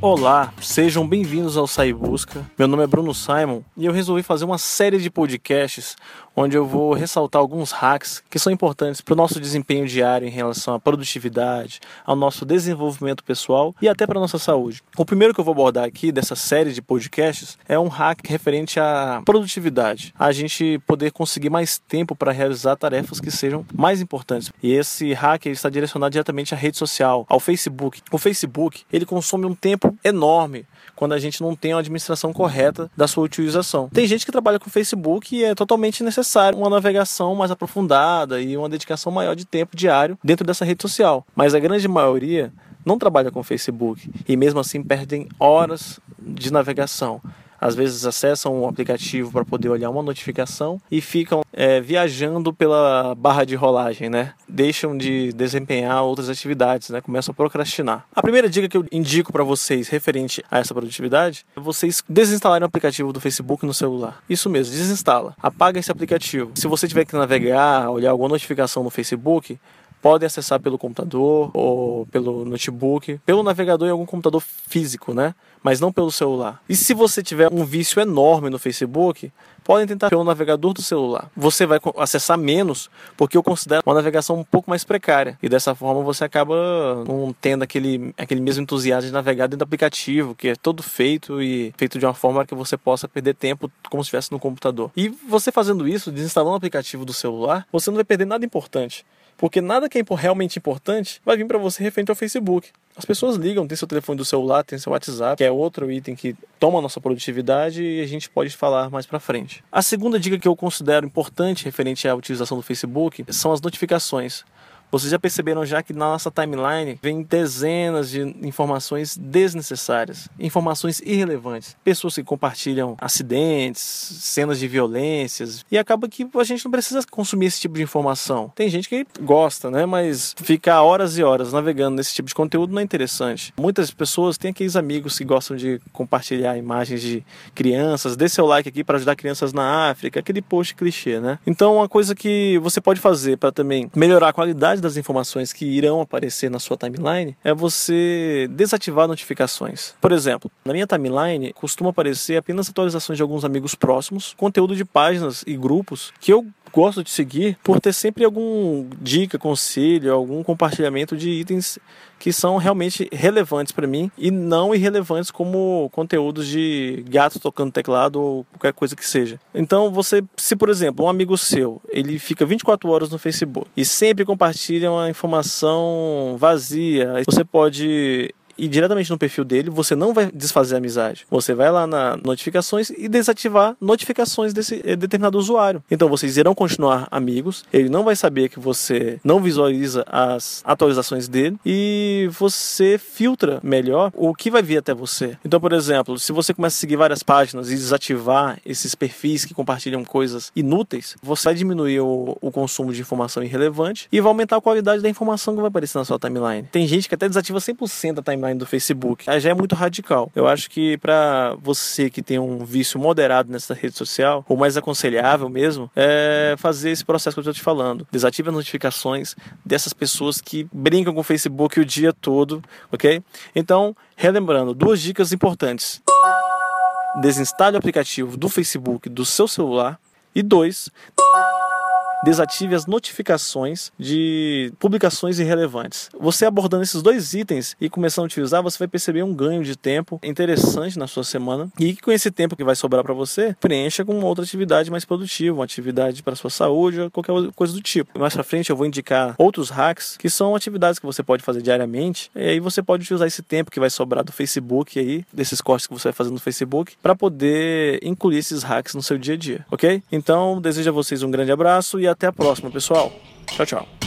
Olá, sejam bem-vindos ao Sai Busca. Meu nome é Bruno Simon e eu resolvi fazer uma série de podcasts onde eu vou ressaltar alguns hacks que são importantes para o nosso desempenho diário em relação à produtividade, ao nosso desenvolvimento pessoal e até para a nossa saúde. O primeiro que eu vou abordar aqui dessa série de podcasts é um hack referente à produtividade, a gente poder conseguir mais tempo para realizar tarefas que sejam mais importantes. E esse hack está direcionado diretamente à rede social, ao Facebook. O Facebook ele consome um tempo enorme quando a gente não tem uma administração correta da sua utilização. Tem gente que trabalha com Facebook e é totalmente necessário uma navegação mais aprofundada e uma dedicação maior de tempo diário dentro dessa rede social. Mas a grande maioria não trabalha com Facebook e mesmo assim perdem horas de navegação às vezes acessam um aplicativo para poder olhar uma notificação e ficam é, viajando pela barra de rolagem, né? Deixam de desempenhar outras atividades, né? Começam a procrastinar. A primeira dica que eu indico para vocês referente a essa produtividade é vocês desinstalarem o aplicativo do Facebook no celular. Isso mesmo, desinstala. Apaga esse aplicativo. Se você tiver que navegar, olhar alguma notificação no Facebook, podem acessar pelo computador ou pelo notebook, pelo navegador em algum computador físico, né? Mas não pelo celular. E se você tiver um vício enorme no Facebook, podem tentar pelo navegador do celular. Você vai acessar menos, porque eu considero uma navegação um pouco mais precária. E dessa forma você acaba não tendo aquele, aquele mesmo entusiasmo de navegar dentro do aplicativo, que é todo feito e feito de uma forma que você possa perder tempo como se estivesse no computador. E você fazendo isso, desinstalando o aplicativo do celular, você não vai perder nada importante. Porque nada que é realmente importante vai vir para você referente ao Facebook. As pessoas ligam, tem seu telefone do celular, tem seu WhatsApp, que é outro item que toma a nossa produtividade e a gente pode falar mais para frente. A segunda dica que eu considero importante referente à utilização do Facebook são as notificações. Vocês já perceberam já que na nossa timeline vem dezenas de informações desnecessárias, informações irrelevantes, pessoas que compartilham acidentes, cenas de violências e acaba que a gente não precisa consumir esse tipo de informação. Tem gente que gosta, né, mas ficar horas e horas navegando nesse tipo de conteúdo não é interessante. Muitas pessoas têm aqueles amigos que gostam de compartilhar imagens de crianças, dê seu like aqui para ajudar crianças na África, aquele post clichê, né? Então, uma coisa que você pode fazer para também melhorar a qualidade das informações que irão aparecer na sua timeline é você desativar notificações. Por exemplo, na minha timeline costuma aparecer apenas atualizações de alguns amigos próximos, conteúdo de páginas e grupos que eu gosto de seguir por ter sempre algum dica, conselho, algum compartilhamento de itens que são realmente relevantes para mim e não irrelevantes como conteúdos de gato tocando teclado ou qualquer coisa que seja. Então, você, se por exemplo, um amigo seu, ele fica 24 horas no Facebook e sempre compartilha uma informação vazia, você pode e diretamente no perfil dele, você não vai desfazer a amizade. Você vai lá na notificações e desativar notificações desse eh, determinado usuário. Então vocês irão continuar amigos, ele não vai saber que você não visualiza as atualizações dele e você filtra melhor o que vai vir até você. Então, por exemplo, se você começa a seguir várias páginas e desativar esses perfis que compartilham coisas inúteis, você vai diminuir o, o consumo de informação irrelevante e vai aumentar a qualidade da informação que vai aparecer na sua timeline. Tem gente que até desativa 100% a timeline timeline do Facebook. Aí já é muito radical. Eu acho que para você que tem um vício moderado nessa rede social, ou mais aconselhável mesmo, é fazer esse processo que eu estou te falando. Desative as notificações dessas pessoas que brincam com o Facebook o dia todo, ok? Então, relembrando, duas dicas importantes. Desinstale o aplicativo do Facebook do seu celular. E dois, desative as notificações de publicações irrelevantes. Você abordando esses dois itens e começando a utilizar, você vai perceber um ganho de tempo interessante na sua semana e com esse tempo que vai sobrar para você, preencha com uma outra atividade mais produtiva, uma atividade para sua saúde ou qualquer coisa do tipo. Mais para frente eu vou indicar outros hacks que são atividades que você pode fazer diariamente e aí você pode utilizar esse tempo que vai sobrar do Facebook aí, desses cortes que você vai fazer no Facebook, para poder incluir esses hacks no seu dia a dia, ok? Então desejo a vocês um grande abraço até a próxima, pessoal. Tchau, tchau.